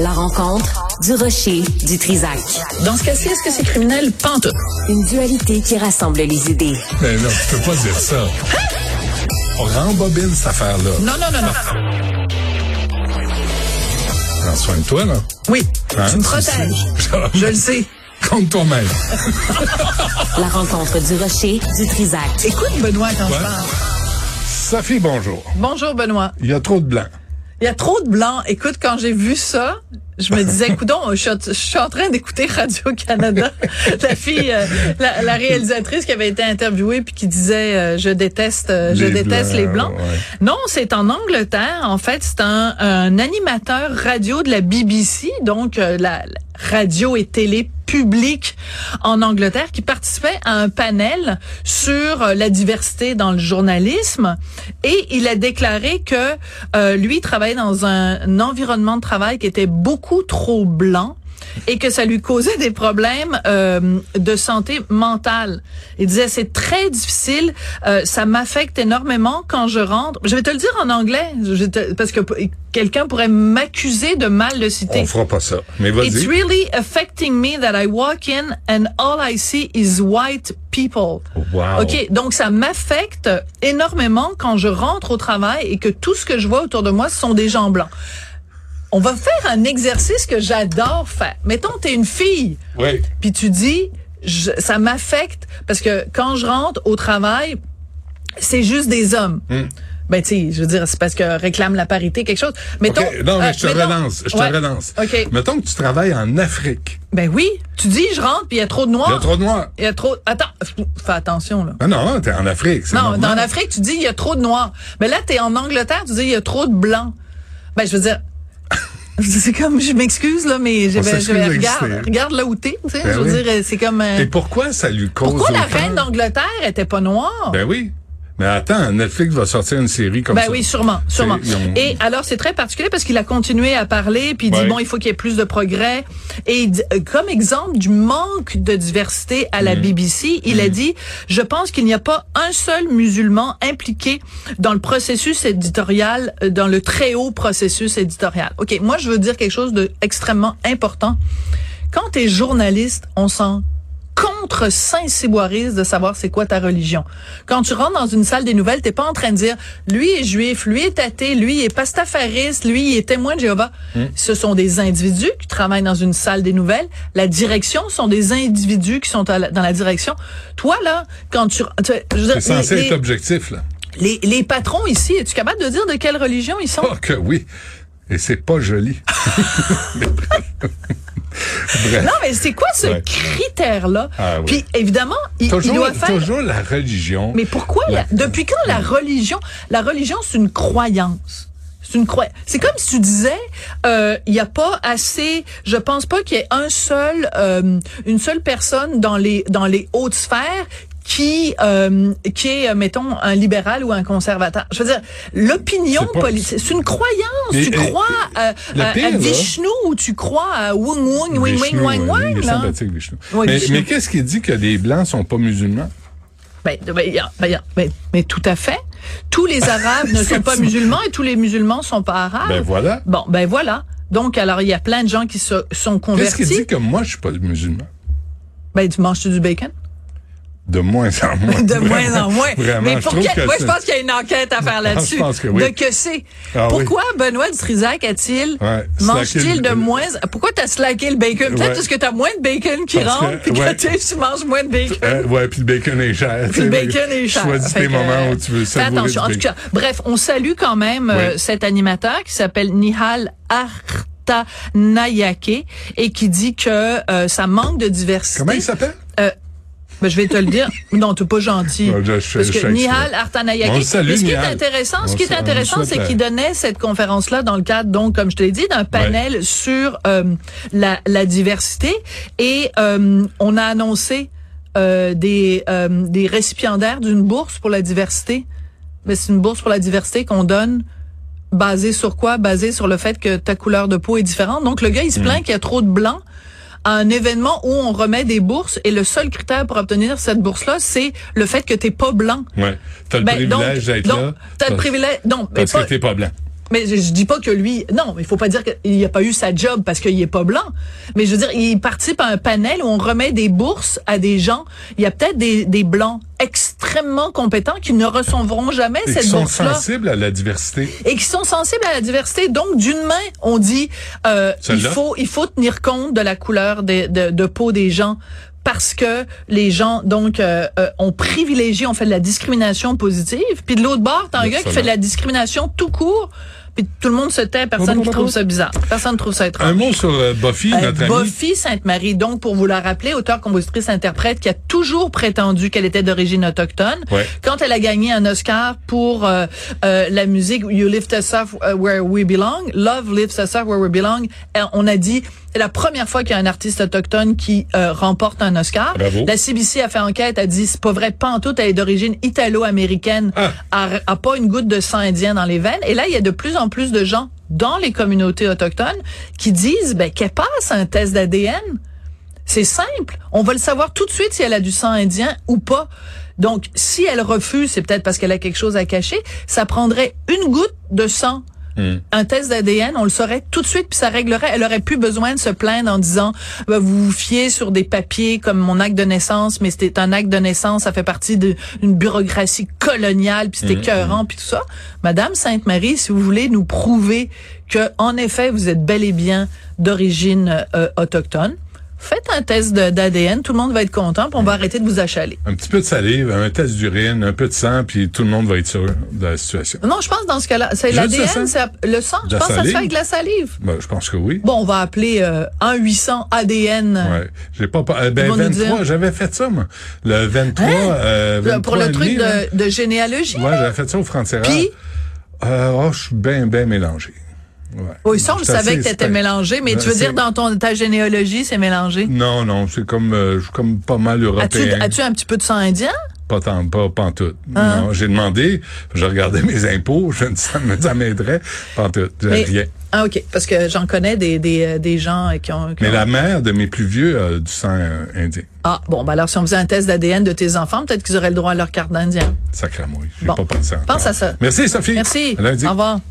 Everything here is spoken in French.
La rencontre du rocher du Trisac. Dans ce cas-ci, est-ce que c'est criminel? Pantoute. Une dualité qui rassemble les idées. Mais non, tu peux pas dire ça. On rembobine cette affaire-là. Non, non, non, non. Prends soin de toi, là. Oui, Hein, tu me protèges. Je le sais. Compte toi-même. La rencontre du rocher du Trisac. Écoute, Benoît, quand je Ouais. parle. Sophie, bonjour. Bonjour, Benoît. Il y a trop de blanc. Il y a trop de blancs. Écoute, quand j'ai vu ça, je me disais, coudon, je, suis en- je suis en train d'écouter Radio-Canada. la fille, euh, la, la réalisatrice qui avait été interviewée puis qui disait, euh, je déteste, euh, je Les déteste Blancs, les blancs. ouais. Non, c'est en Angleterre. En fait, c'est un, un animateur radio de la BBC, donc la radio et télé publique en Angleterre, qui participait à un panel sur euh, la diversité dans le journalisme. Et il a déclaré que euh, lui travaillait dans un, un environnement de travail qui était beaucoup trop blanc et que ça lui causait des problèmes euh, de santé mentale. Il disait c'est très difficile, euh, ça m'affecte énormément quand je rentre. Je vais te le dire en anglais je vais te- parce que quelqu'un pourrait m'accuser de mal le citer. On fera pas ça. Mais It's vas-y. really affecting me that I walk in and all I see is white people. Wow. OK, donc ça m'affecte énormément quand je rentre au travail et que tout ce que je vois autour de moi, ce sont des gens blancs. On va faire un exercice que j'adore faire. Mettons, t'es une fille, Oui. puis tu dis, je- ça m'affecte parce que quand je rentre au travail, c'est juste des hommes. Hmm. Ben, tu sais, je veux dire, c'est parce que réclame la parité, quelque chose. Mettons. Non, mais euh, je te mettons- relance. Je te relance. Mettons que tu travailles en Afrique. Ben oui, tu dis, je rentre, puis il y a trop de noirs. Il y a trop de noirs. Il y a trop. Attends, fais attention là. Ah non, t'es en Afrique. Non, normal. en Afrique, tu dis il y a trop de noirs. Mais là, t'es en Angleterre, tu dis il y a trop de blancs. Ben, je veux dire. C'est comme, je m'excuse, là, mais je vais, je regarde, regarde là où t'es, tu sais. Ben je veux oui. dire, c'est comme, euh, Et pourquoi ça lui cause pourquoi la reine d'Angleterre était pas noire? Ben oui. Mais attends, Netflix va sortir une série comme Ben ça. oui, sûrement, sûrement. Et alors, c'est très particulier parce qu'il a continué à parler, puis il dit, Ouais. bon, il faut qu'il y ait plus de progrès. Et euh, comme exemple du manque de diversité à Mm. la BBC, il a dit, je pense qu'il n'y a pas un seul musulman impliqué dans le processus éditorial, euh, dans le très haut processus éditorial. OK, moi, je veux dire quelque chose d'extrêmement important. Quand tu es journaliste, on s'en contre Saint-Cyboirise de savoir c'est quoi ta religion. Quand tu rentres dans une salle des nouvelles, t'es pas en train de dire lui est juif, lui est athée, lui est pastafariste, lui est témoin de Jéhovah. Ce sont des individus qui travaillent dans une salle des nouvelles. La direction sont des individus qui sont à la- dans la direction. Toi là, quand tu, tu C'est censé les, être objectif, là. les, les patrons ici, es-tu capable de dire de quelle religion ils sont? Oh que oui. Et c'est pas joli. Bref. Non, mais c'est quoi ce Ouais. critère-là? Ah oui. Puis évidemment, il, il Toujours, doit faire toujours la religion. Mais pourquoi La- depuis quand la religion la religion c'est une croyance? C'est une croyance. C'est comme si tu disais, euh, il y a pas assez. Je pense pas qu'il y ait un seul, euh, une seule personne dans les dans les hautes sphères qui euh, qui est euh, mettons un libéral ou un conservateur. Je veux dire, l'opinion politique, c'est une croyance. Mais, tu euh, crois à, le à- à pire, Vishnu ou tu crois à Wung Wung Wing Wing Wang euh, Wang là? Vishnu. Oui, mais qu'est-ce qui dit que les Blancs sont pas musulmans? Ben, ben, ben, ben, mais tout à fait. Tous les Arabes ne sont pas musulmans et tous les musulmans sont pas arabes. Ben voilà. Bon, ben voilà. Donc, alors, il y a plein de gens qui se, sont Qu'est-ce qui convertis. dit que moi, je suis pas musulman? Ben, tu manges-tu du bacon? De moins en moins. De Vraiment, moins en moins. Vraiment, Mais je pour quel- que je c'est- pense qu'il y a une enquête à faire là-dessus. Je pense que oui. De que c'est. Ah oui. Pourquoi Benoît Dutrisac a-t-il, Ouais, mange-t-il de moins, pourquoi t'as slacké le bacon? Peut-être Ouais. parce que t'as moins de bacon qui Parce que- rentre, puis que tu manges moins de bacon. Euh, ouais, puis le bacon est cher. Puis le bacon est cher. Choisis tes que, moments où euh, tu veux savourer attention. En tout cas, bref, on salue quand même euh, Oui. cet animateur qui s'appelle Nihal Artanayake et qui dit que euh, ça manque de diversité. Comment il s'appelle? Ben, je vais te le dire. Non, t'es pas gentil. Non, je- je- Parce que Nihal salue, Mais ce qui est Nihal. intéressant, ce qui est intéressant, c'est qu'il donnait cette conférence-là dans le cadre, donc, comme je te l'ai dit, d'un panel sur euh, la, la diversité. Et euh, on a annoncé euh, des, euh, des récipiendaires d'une bourse pour la diversité. Mais c'est une bourse pour la diversité qu'on donne basée sur quoi? Basée sur le fait que ta couleur de peau est différente. Donc, le gars, il se Hmm. plaint qu'il y a trop de blancs à un événement où on remet des bourses et le seul critère pour obtenir cette bourse-là, c'est le fait que t'es pas blanc. Ouais. T'as le Ben, privilège d'être là. T'as le privilège. Non, Parce pas, que t'es pas blanc. Mais je, je dis pas que lui, non, il faut pas dire qu'il a pas eu sa job parce qu'il est pas blanc. Mais je veux dire, il participe à un panel où on remet des bourses à des gens. Il y a peut-être des, des blancs extrêmement compétents qui ne recevront jamais Et cette qui sont bourse-là. sensibles à la diversité. Et qui sont sensibles à la diversité. Donc, d'une main, on dit, euh, il faut, il faut tenir compte de la couleur des- de, de peau des gens parce que les gens, donc, euh, euh, ont privilégié, on fait de la discrimination positive. Puis de l'autre bord, t'as un gars qui fait de la discrimination tout court. Puis tout le monde se tait, personne qui trouve ça bizarre. Personne ne trouve ça étrange. Un mot sur euh, Buffy, Euh, notre amie. Buffy Sainte-Marie, donc pour vous la rappeler, auteur, compositrice, interprète, qui a toujours prétendu qu'elle était d'origine autochtone. Ouais. Quand elle a gagné un Oscar pour euh, euh, la musique You Lift Us Up uh, Where We Belong, Love Lifts Us Up Where We Belong, euh, on a dit c'est la première fois qu'il y a un artiste autochtone qui euh, remporte un Oscar. Bravo. La CBC a fait enquête, a dit c'est pas vrai, pas en tout, elle est d'origine italo-américaine, Ah. a, a pas une goutte de sang indien dans les veines. Et là, il y a de plus en plus de gens dans les communautés autochtones qui disent ben qu'elle passe un test d'ADN. C'est simple. On va le savoir tout de suite si elle a du sang indien ou pas. Donc, si elle refuse, c'est peut-être parce qu'elle a quelque chose à cacher. Ça prendrait une goutte de sang. Hmm. Un test d'ADN, on le saurait tout de suite, puis ça réglerait. Elle aurait plus besoin de se plaindre en disant Ben, vous vous fiez sur des papiers comme mon acte de naissance, mais c'était un acte de naissance, ça fait partie d'une bureaucratie coloniale, puis c'était écœurant, puis tout ça. Madame Sainte-Marie, si vous voulez nous prouver que en effet vous êtes bel et bien d'origine euh, autochtone, faites un test d'ADN, tout le monde va être content, puis on va arrêter de vous achaler. Un petit peu de salive, un test d'urine, un peu de sang, puis tout le monde va être sûr de la situation. Non, je pense dans ce cas-là, c'est l'ADN, le sang? De Je pense que ça se fait avec la salive. Ben, je pense que oui. Bon, on va appeler euh, 1-800 ADN. Ouais. J'ai pas, euh, ben, Ils vont nous 23, dire. j'avais fait ça, moi. Le 23, Hein? euh, Le- 23 pour le truc demi, de, de généalogie. Ouais, j'avais fait ça au Frontières. Puis? Euh, oh, je suis bien, bien mélangé. Ouais. Oui, ça, on le Je suis savait assez que t'étais stain- mélangé, mais tu veux c'est- dire dans ton ta généalogie, c'est mélangé? Non, non, c'est comme, euh, comme pas mal européen. as-tu un petit peu de sang indien? Pas tant, pas, tout. Hein? Non, j'ai demandé, je regardais mes impôts, je, ça me- ça m'aiderait. Pas en tout, j'ai Mais- rien. Ah, OK. Parce que j'en connais des, des, euh, des gens qui ont... qui Mais la mère de mes plus vieux a du sang euh, indien. Ah, bon, ben alors si on faisait un test d'ADN de tes enfants, peut-être qu'ils auraient le droit à leur carte d'indien. Sacramouille. J'ai Bon. pas pensé encore. Pense à ça. Merci, Sophie. Merci. À lundi. Au revoir.